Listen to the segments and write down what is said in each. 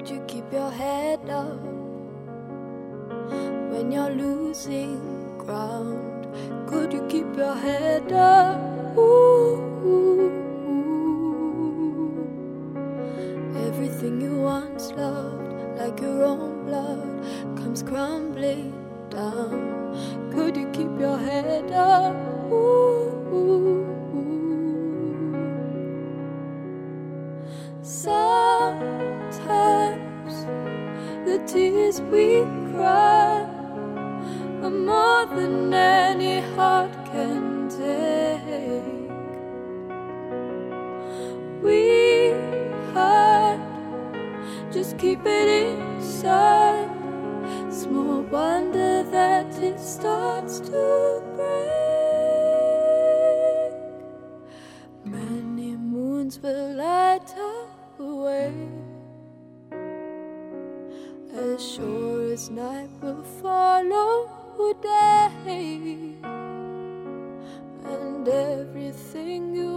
Could you keep your head up when you're losing ground? Could you keep your head up? Ooh,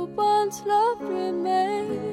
once loved remains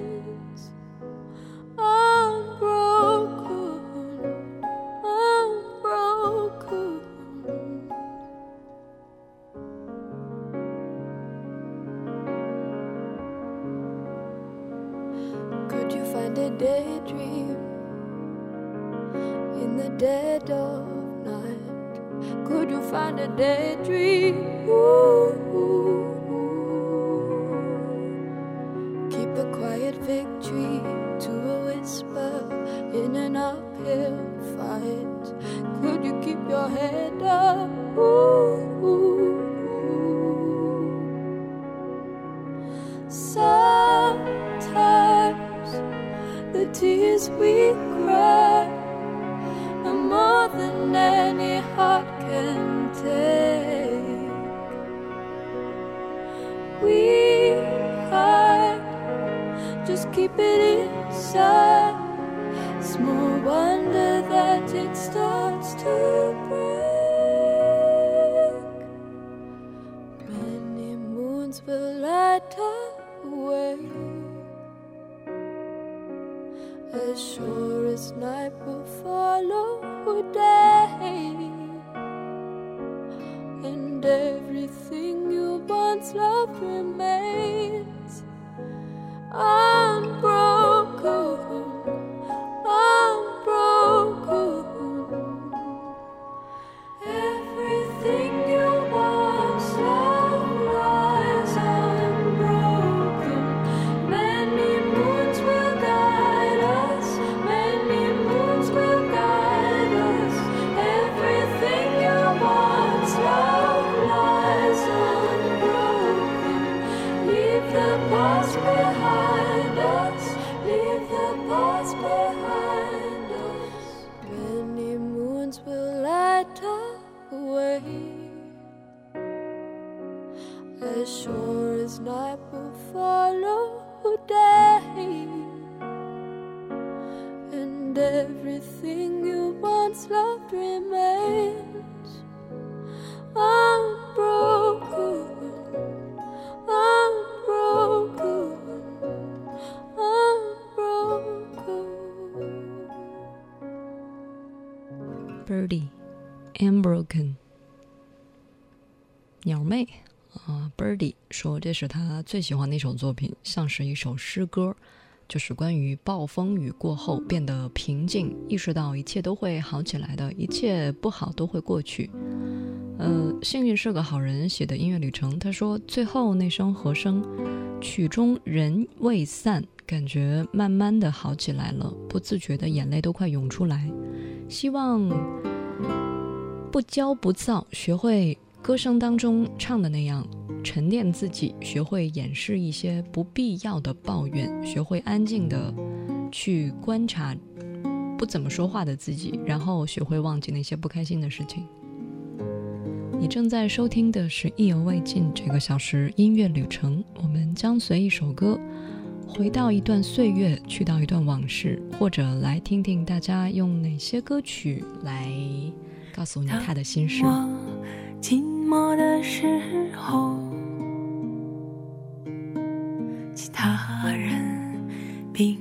这是他最喜欢的一首作品，像是一首诗歌，就是关于暴风雨过后变得平静，意识到一切都会好起来的，一切不好都会过去。呃，幸运是个好人写的音乐旅程，他说最后那声和声，曲终人未散，感觉慢慢的好起来了，不自觉的眼泪都快涌出来。希望不骄不躁，学会歌声当中唱的那样沉淀自己，学会掩饰一些不必要的抱怨，学会安静的去观察不怎么说话的自己，然后学会忘记那些不开心的事情。你正在收听的是《意犹未尽》这个小时音乐旅程，我们将随一首歌。回到一段岁月，去到一段往事，或者来听听大家用哪些歌曲来告诉你他的心事。我寂寞的时候，其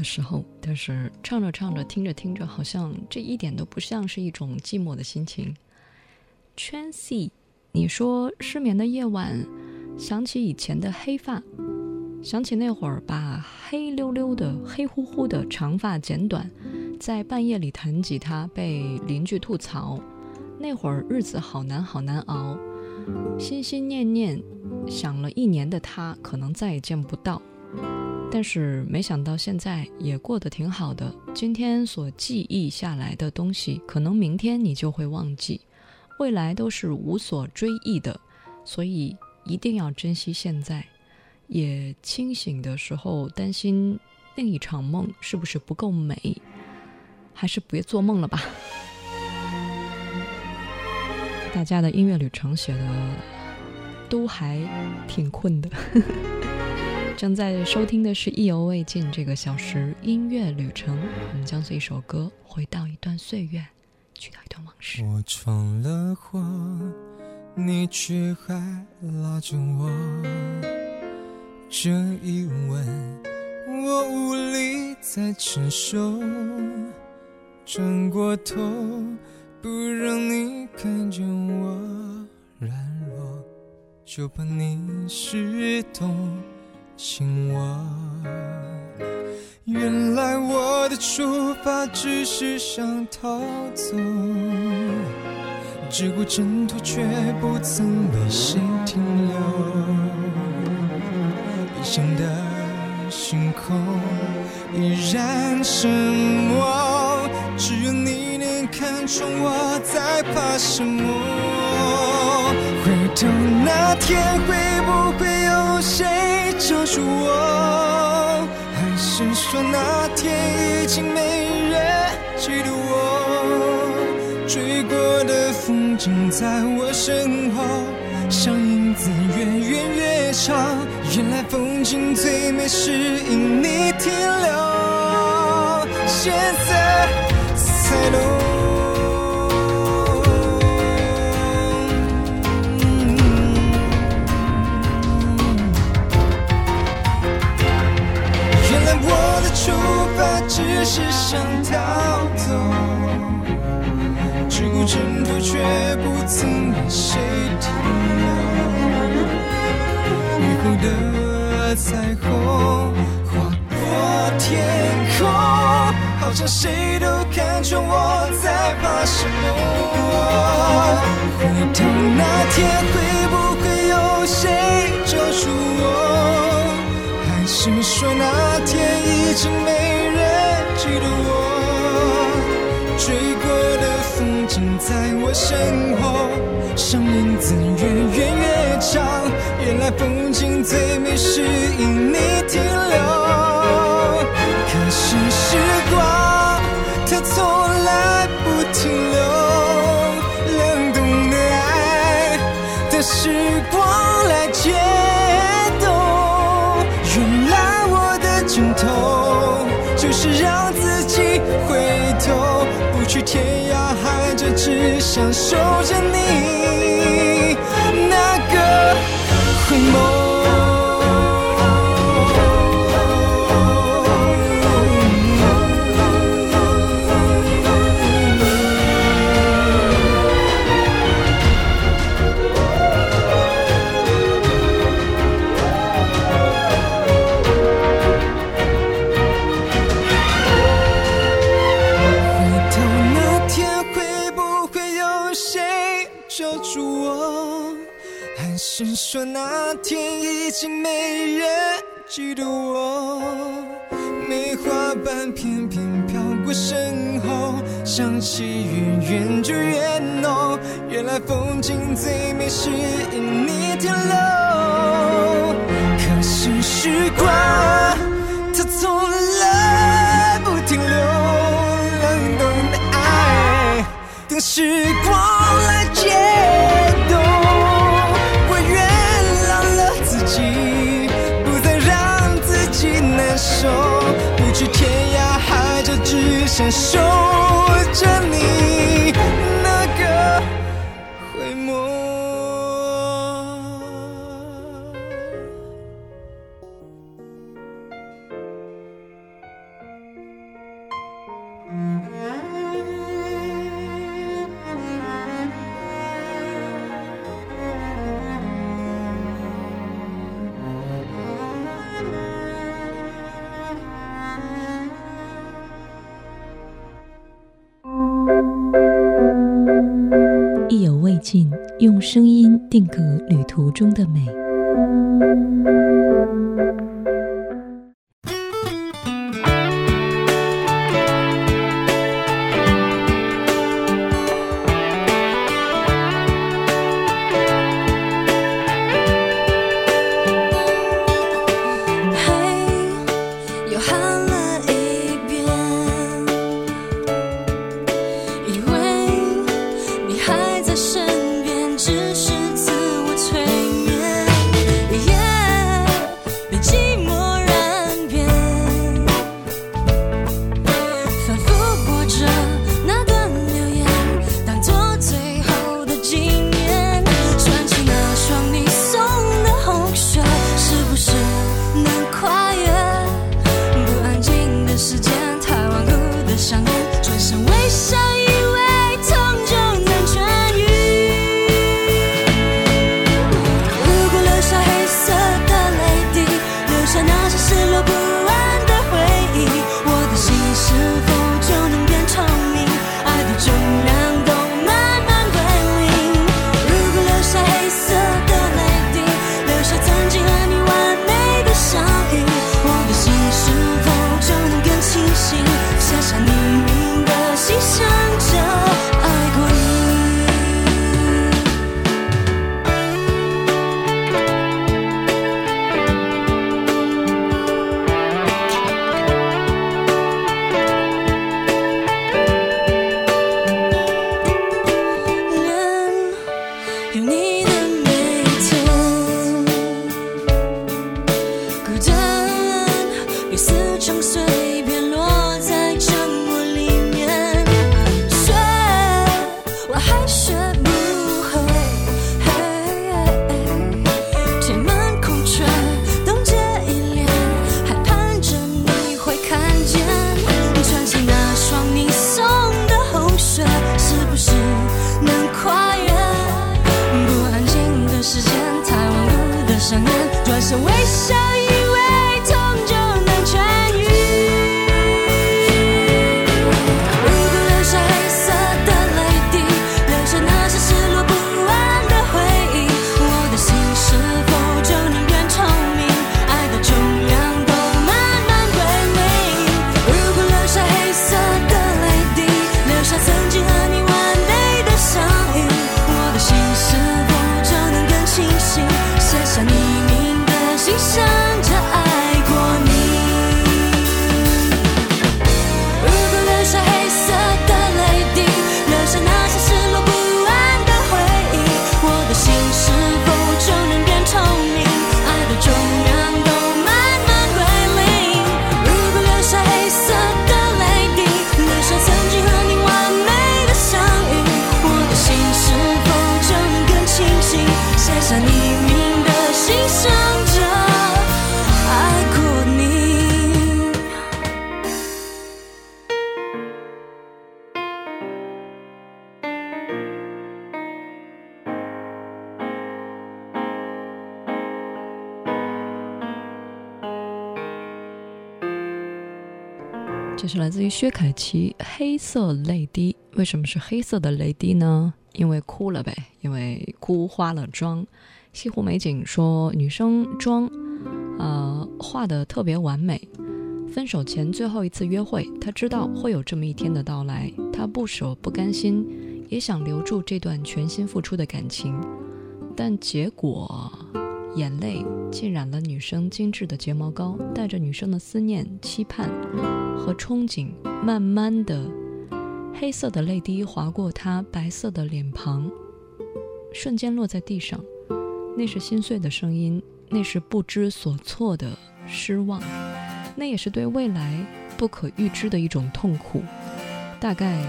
的时候，但是唱着唱着，听着听着，好像这一点都不像是一种寂寞的心情。圈 C，你说失眠的夜晚，想起以前的黑发，想起那会儿把黑溜溜的、黑乎乎的长发剪短，在半夜里弹吉他被邻居吐槽，那会儿日子好难好难熬，心心念念想了一年的他，可能再也见不到。但是没想到现在也过得挺好的。今天所记忆下来的东西，可能明天你就会忘记，未来都是无所追忆的，所以一定要珍惜现在。也清醒的时候担心另一场梦是不是不够美，还是别做梦了吧。大家的音乐旅程写的都还挺困的。正在收听的是《意犹未尽》这个小时音乐旅程，我们将随一首歌回到一段岁月，去到一段往事。我闯了祸，你却还拉着我。这一吻，我无力再承受。转过头，不让你看见我软弱，就怕你失动亲我。原来我的出发只是想逃走，只顾挣脱却不曾为谁停留。异乡的星空依然沉默，只有你能看穿我在怕什么。到那天会不会有谁救赎我？还是说那天已经没人记得我？追过的风景在我身后，像影子越远越长。原来风景最美是因你停留，现在才懂。的出发只是想逃走，只顾挣脱却不曾为谁停留。雨后的彩虹划过天空，好像谁都看穿我在怕什么。回头那天会不会有谁救赎我？还是说那天已经没人记得我？追过的风景在我身后，像影子越远越长。原来风景最美是因你停留。可是时光它从来不停留，冷冻的爱的时光来解尽头就是让自己回头，不去天涯海角，只想守着你那个回眸。救住我？还是说那天已经没人记得我？梅花瓣片片飘过身后，香气越远就越浓。原来风景最美是因你停留。可是时光它从来不停留，冷冻的爱等时光用声音定格旅途中的美。嘿，又喊了这是来自于薛凯琪《黑色泪滴》。为什么是黑色的泪滴呢？因为哭了呗，因为哭花了妆。西湖美景说，女生妆，呃，画的特别完美。分手前最后一次约会，她知道会有这么一天的到来，她不舍不甘心，也想留住这段全心付出的感情，但结果，眼泪浸染了女生精致的睫毛膏，带着女生的思念、期盼和憧憬，慢慢的，黑色的泪滴划过她白色的脸庞，瞬间落在地上，那是心碎的声音，那是不知所措的失望。那也是对未来不可预知的一种痛苦。大概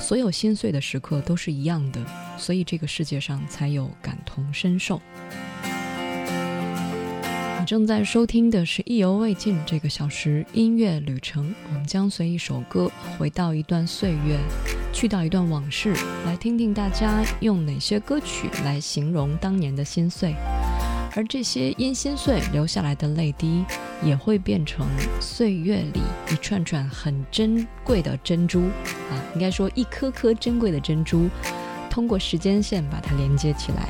所有心碎的时刻都是一样的，所以这个世界上才有感同身受。正在收听的是《意犹未尽》这个小时音乐旅程，我们将随一首歌回到一段岁月，去到一段往事，来听听大家用哪些歌曲来形容当年的心碎。而这些因心碎流下来的泪滴，也会变成岁月里一串串很珍贵的珍珠啊，应该说一颗颗珍贵的珍珠，通过时间线把它连接起来。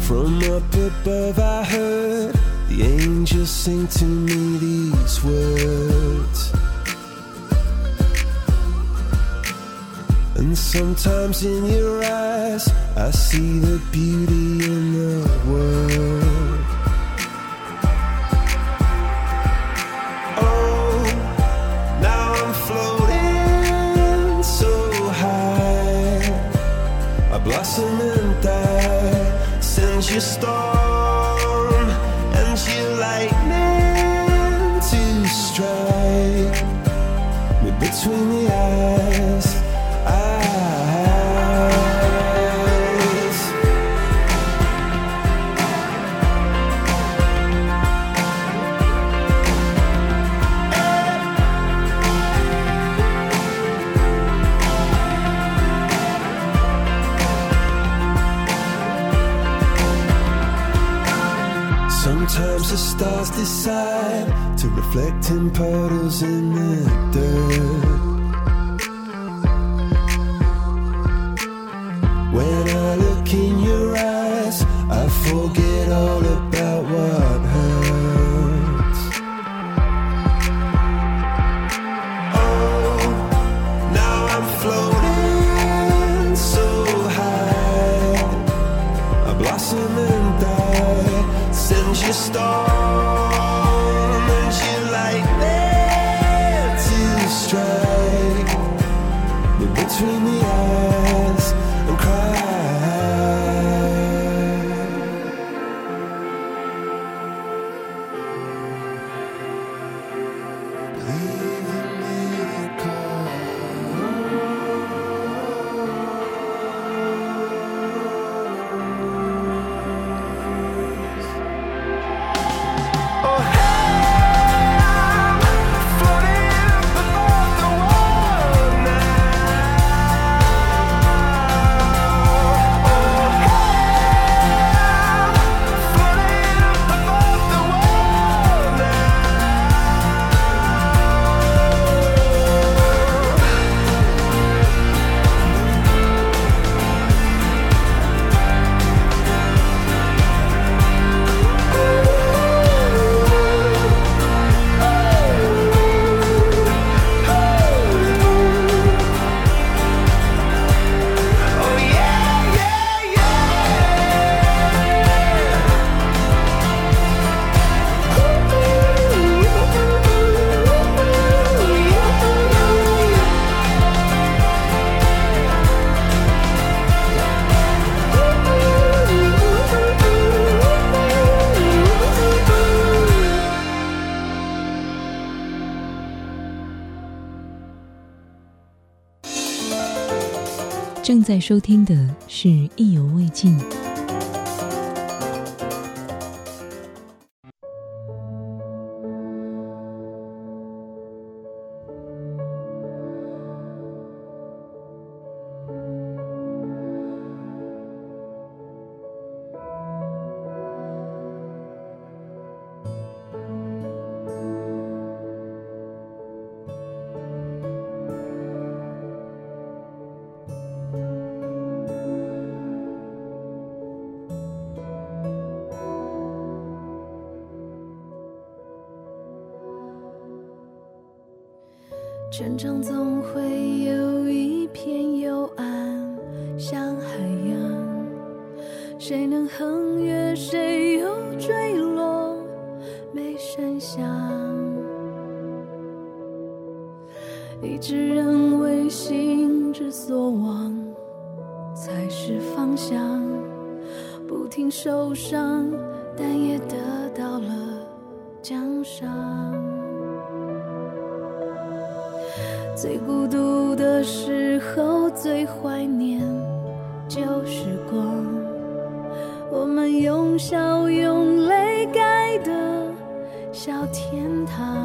From up above, I heard the angels sing to me these words. And sometimes in your eyes, I see the beauty in 收听的是《一成长总会有一片幽暗，像海洋，谁能横越，谁又坠落，没声响。一直认为心之所往才是方向，不停受伤，但也得到了奖赏。最孤独的时候，最怀念旧时光。我们用笑用泪盖的小天堂。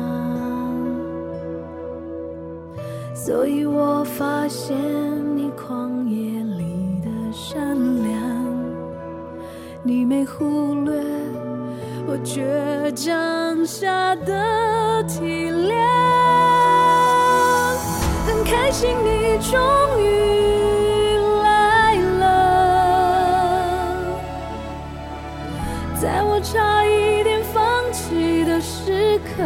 所以我发现你旷野里的善良，你没忽略我倔强下的体谅。很开心你终于来了，在我差一点放弃的时刻。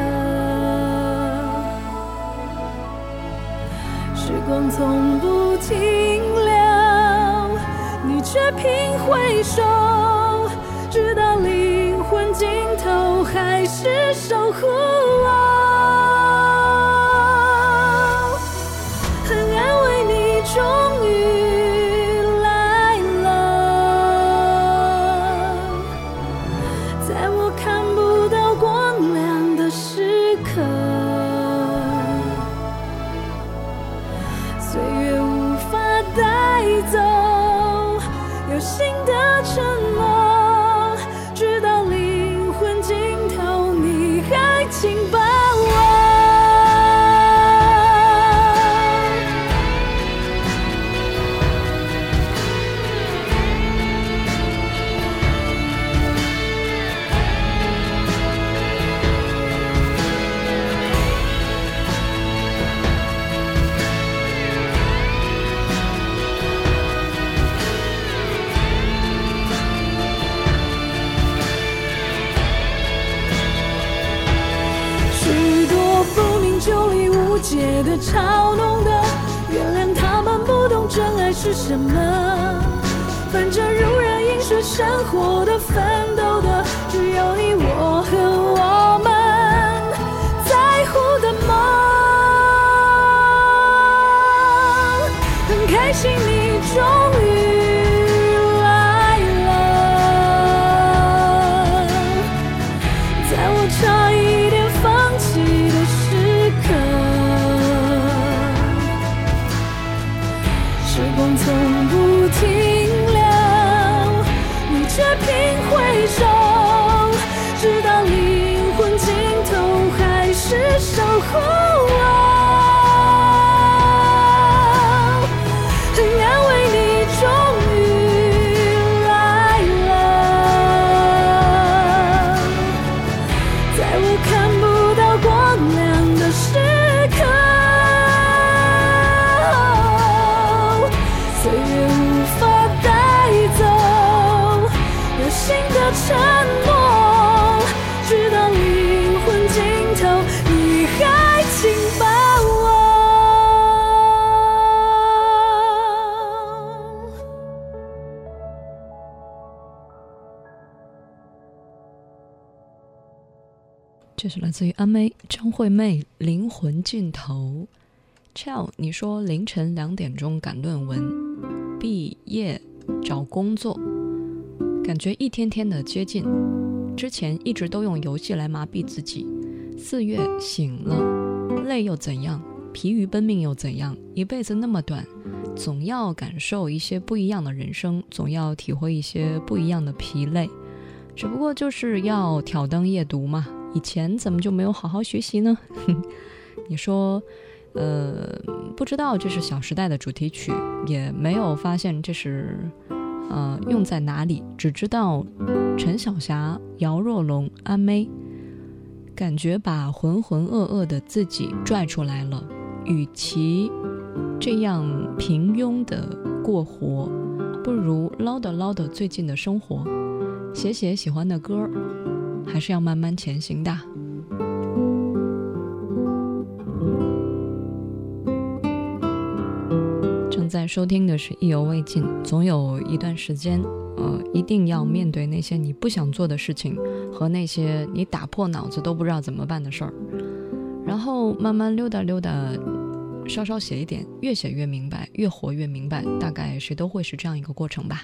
时光从不停留，你却频回首，直到灵魂尽头，还是守护我。是什么。反正如人饮水，生活的、奋斗的，只有你我和我们在乎的梦。很开心你终于来了。在我差一是来自于阿妹张惠妹《灵魂尽头》。Chell，你说凌晨两点钟赶论文，毕业找工作，感觉一天天的接近。之前一直都用游戏来麻痹自己。四月醒了，累又怎样？疲于奔命又怎样？一辈子那么短，总要感受一些不一样的人生，总要体会一些不一样的疲累。只不过就是要挑灯夜读嘛。以前怎么就没有好好学习呢？你说，呃，不知道这是《小时代》的主题曲，也没有发现这是，呃，用在哪里，只知道陈小霞、姚若龙、阿妹，感觉把浑浑噩噩的自己拽出来了。与其这样平庸的过活，不如唠叨唠叨最近的生活，写写喜欢的歌。还是要慢慢前行的。正在收听的是《意犹未尽》。总有一段时间，呃，一定要面对那些你不想做的事情，和那些你打破脑子都不知道怎么办的事儿，然后慢慢溜达溜达，稍稍写一点，越写越明白，越活越明白。大概谁都会是这样一个过程吧。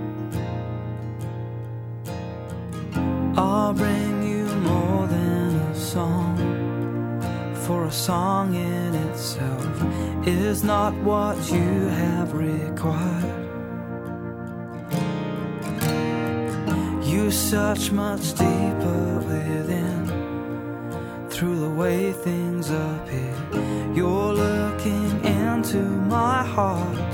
song, for a song in itself is not what you have required. You search much deeper within through the way things appear. You're looking into my heart.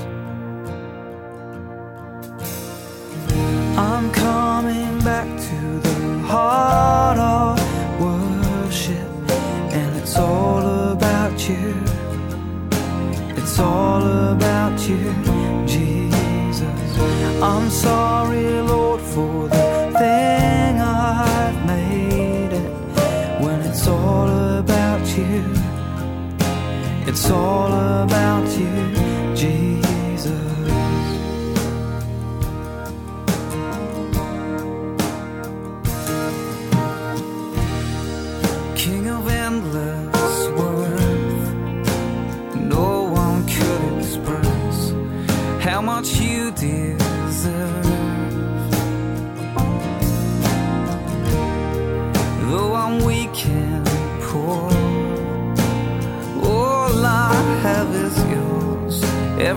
I'm coming back to the heart of worship and it's all about you. It's all about you, Jesus. I'm sorry, Lord, for the thing I've made it. When it's all about you, it's all about you,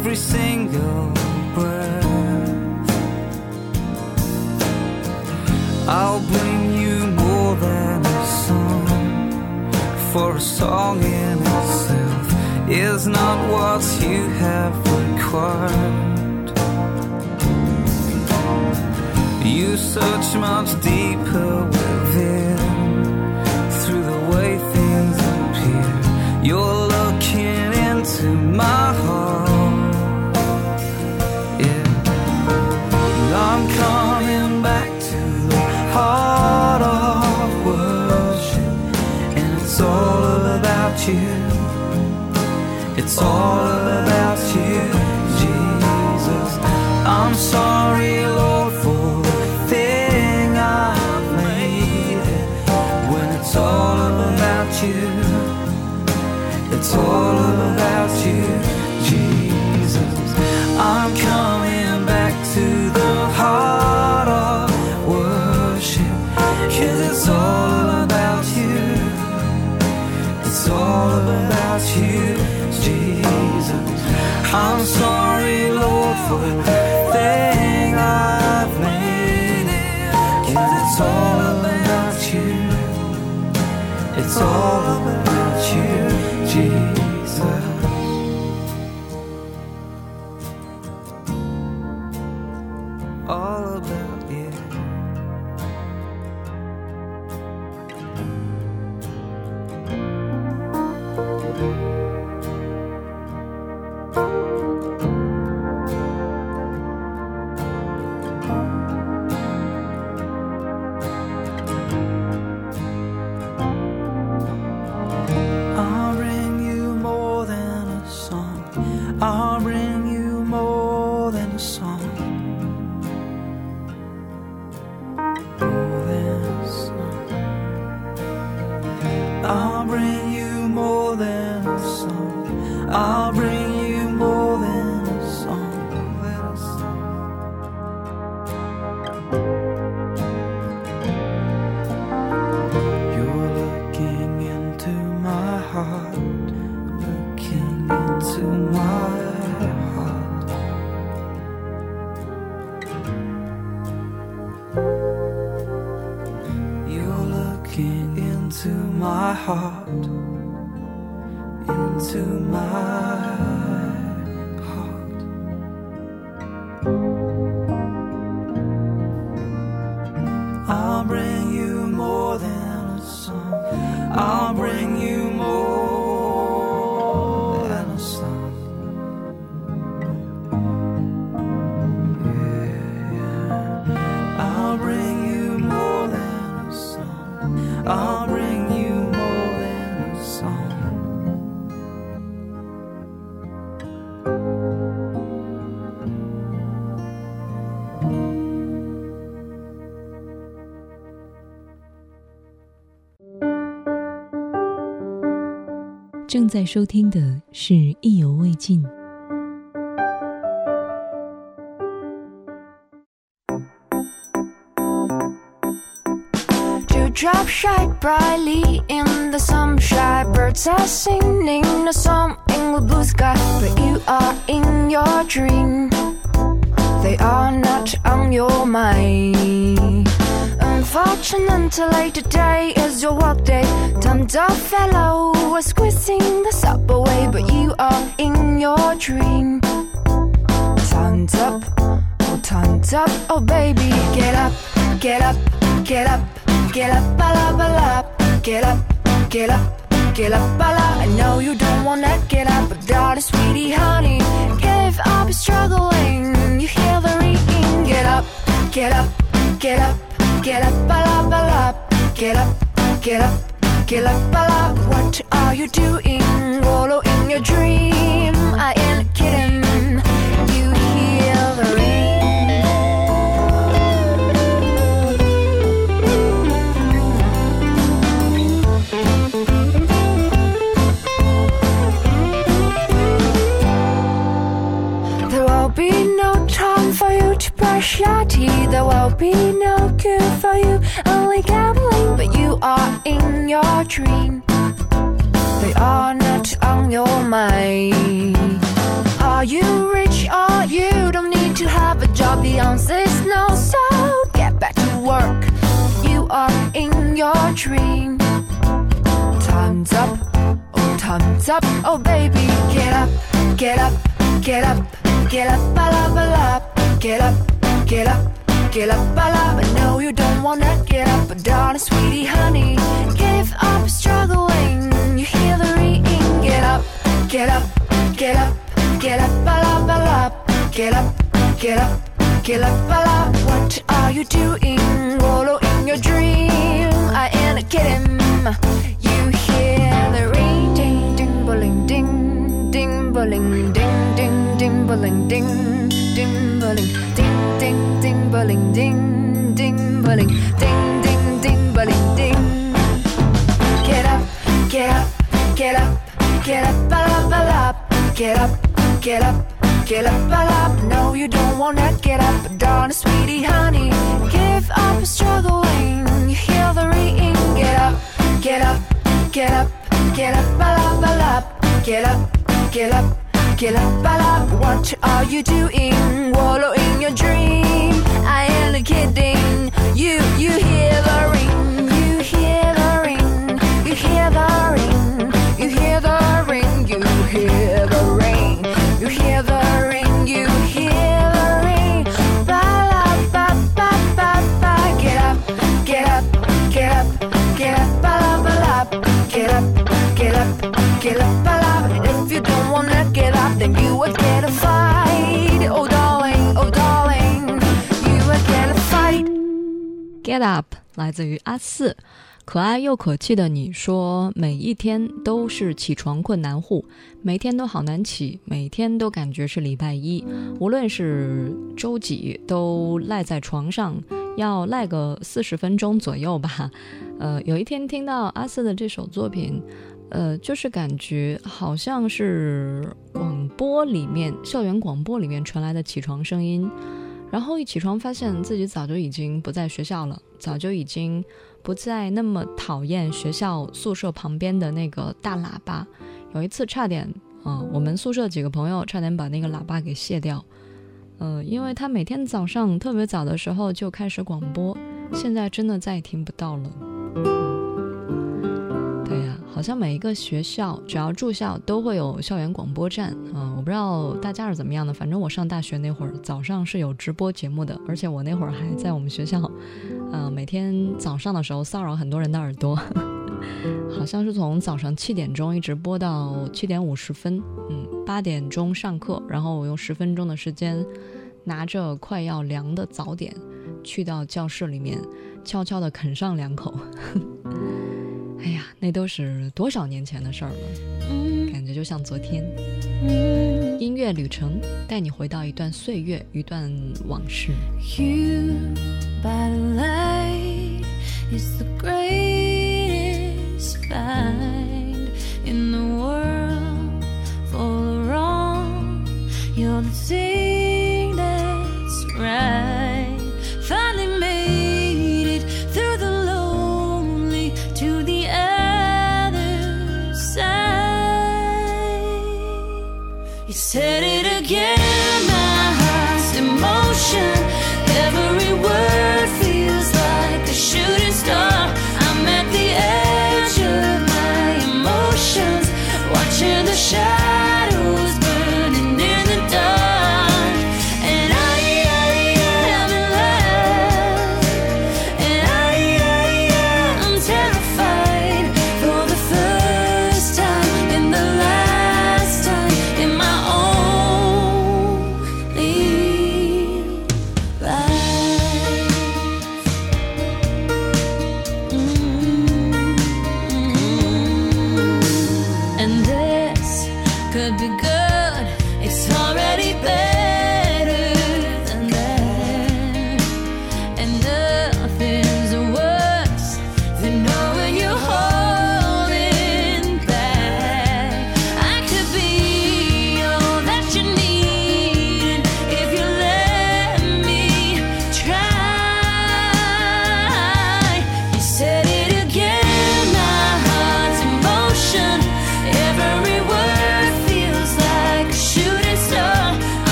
every single breath. I'll bring you more than a song, for a song in itself is not what you have required. You search much deeper within through the way things appear. You're looking into my you. It's all I'll 正在收听的是《意犹未尽》。drop shine brightly in the sunshine. Birds are singing a song in the blue sky, but you are in your dream. They are not on your mind. Unfortunately, today is your work day. Tons of fellow are squeezing the subway, but you are in your dream. Tons up, oh tons up, oh baby, get up, get up, get up Get up, bala, bala. Get up, get up, get up, bala. I know you don't wanna get up, but darling, sweetie, honey, give up, struggling. You hear the ringing. Get up, get up, get up, get up, bala, bala. Get up, get up, get up, bala. What are you doing? Wallow in your dream. I ain't kidding. Teeth. There will be no cure for you, only gambling. But you are in your dream. They are not on your mind. Are you rich or you don't need to have a job? The answer is no, so get back to work. You are in your dream. Time's up, oh, time's up, oh, baby, get up, get up, get up, get up, bala, bala, get up, get up, get up, get up bala. I know you don't wanna get up, but darling, sweetie, honey, give up struggling. You hear the ringing, get up, get up, get up, get up, bala, bala, get up, get up, get up, bala. What are you doing? Wallow in your dream. I ain't kidding. You hear the ring, ding, ding, bowling, ding, ding, bowling, ding, ding, ding, bowling, ding, ding, bowling, ding, ding, ding, ding, bowling, ding, ding, ding, bowling, ding. Get up, get up, get up, get up, bala, bala, get up, get up. Get up, up, no, you don't wanna get up, darling, sweetie, honey, give up, struggling. You hear the ringing. Get up, get up, get up, get up, up, up, get up, get up, Killer, ballad, what are you doing? Wallowing your dream. I am Get Up 来自于阿四，可爱又可气的你说，每一天都是起床困难户，每天都好难起，每天都感觉是礼拜一，无论是周几都赖在床上，要赖个四十分钟左右吧。呃，有一天听到阿四的这首作品。呃，就是感觉好像是广播里面校园广播里面传来的起床声音，然后一起床发现自己早就已经不在学校了，早就已经不再那么讨厌学校宿舍旁边的那个大喇叭。有一次差点，啊、我们宿舍几个朋友差点把那个喇叭给卸掉，呃，因为他每天早上特别早的时候就开始广播，现在真的再也听不到了。好像每一个学校只要住校都会有校园广播站啊、我不知道大家是怎么样的，反正我上大学那会儿早上是有直播节目的，而且我那会儿还在我们学校，呃，每天早上的时候骚扰很多人的耳朵，好像是从早上七点钟一直播到七点五十分，嗯，八点钟上课，然后我用十分钟的时间拿着快要凉的早点去到教室里面，悄悄地啃上两口。哎呀，那都是多少年前的事儿了，感觉就像昨天。音乐旅程带你回到一段岁月，一段往事。You're the thing that's. You said it again.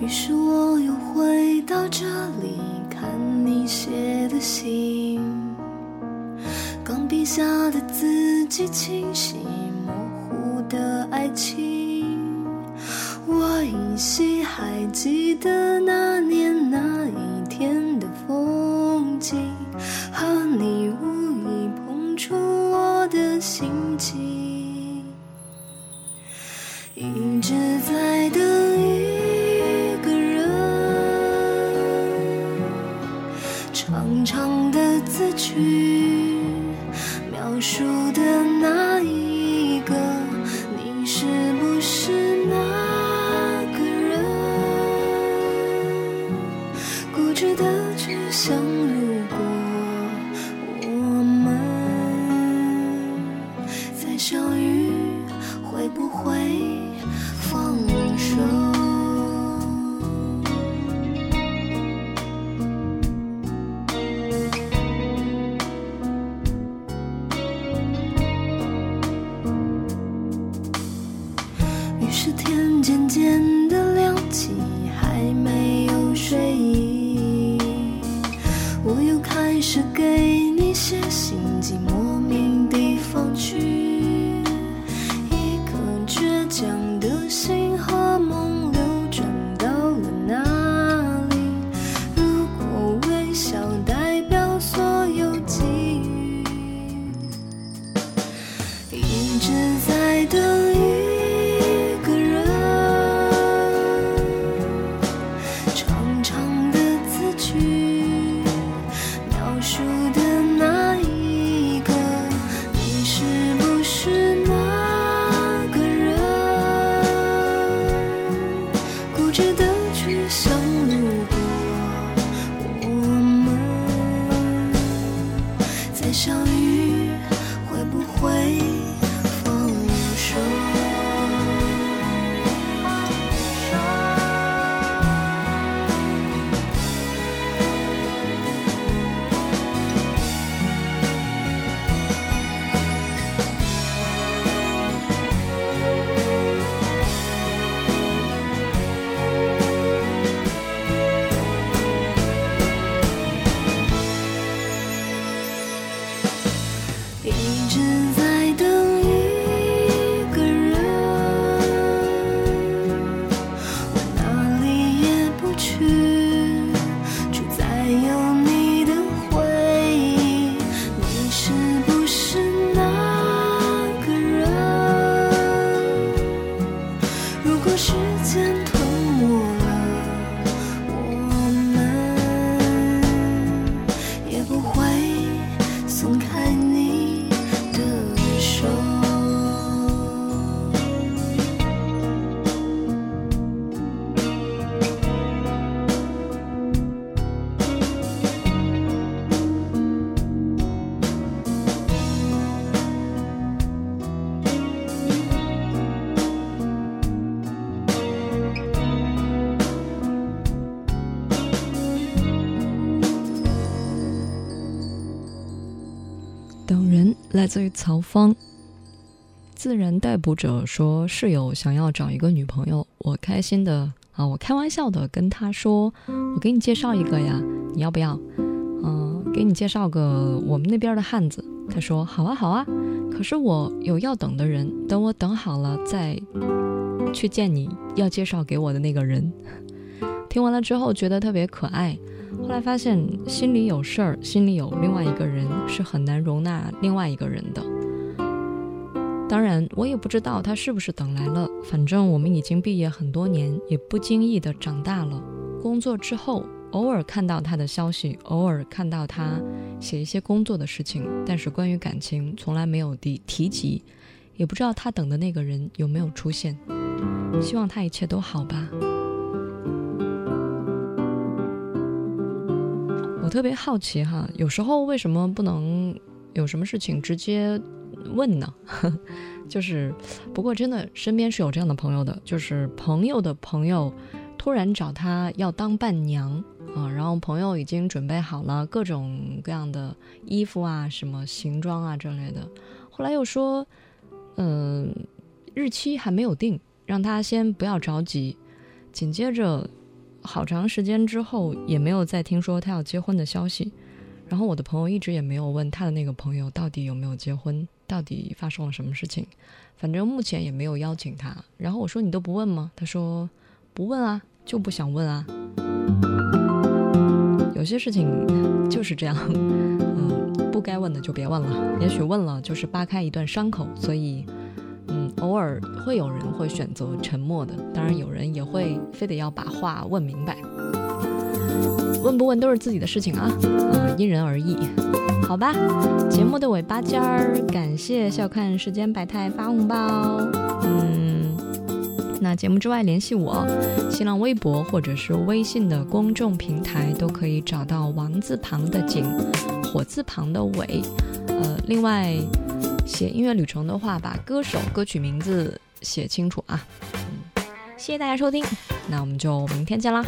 于是我又回到这里，看你写的信，钢笔下的字迹清晰模糊的爱情。我依稀还记得。开始给你写信，寄莫名地方去。如果自于曹芳。自然逮捕者说，室友想要找一个女朋友，我开心的啊，我开玩笑的跟他说，我给你介绍一个呀，你要不要？嗯、给你介绍个我们那边的汉子。他说好啊好啊，可是我有要等的人，等我等好了再去见你要介绍给我的那个人。听完了之后觉得特别可爱，后来发现心里有事儿，心里有另外一个人是很难容纳另外一个人的。当然，我也不知道他是不是等来了。反正我们已经毕业很多年，也不经意的长大了。工作之后，偶尔看到他的消息，偶尔看到他写一些工作的事情，但是关于感情从来没有提提及，也不知道他等的那个人有没有出现。希望他一切都好吧。我特别好奇哈，有时候为什么不能有什么事情直接问呢？就是，不过真的身边是有这样的朋友的，就是朋友的朋友突然找他要当伴娘啊，然后朋友已经准备好了各种各样的衣服啊、什么行装啊之类的，后来又说，嗯、日期还没有定，让他先不要着急。紧接着，好长时间之后也没有再听说他要结婚的消息。然后我的朋友一直也没有问他的那个朋友到底有没有结婚，到底发生了什么事情。反正目前也没有邀请他。然后我说你都不问吗？他说不问啊，就不想问啊。有些事情就是这样，嗯，不该问的就别问了。也许问了就是扒开一段伤口，所以，嗯，偶尔会有人会选择沉默的，当然有人也会非得要把话问明白。问不问都是自己的事情啊，嗯，因人而异。好吧，节目的尾巴尖儿，感谢笑看世间百态发红包。嗯，那节目之外联系我，新浪微博或者是微信的公众平台都可以找到王字旁的景，火字旁的伟。呃，另外写音乐旅程的话，把歌手、歌曲名字写清楚啊。嗯，谢谢大家收听，那我们就明天见啦。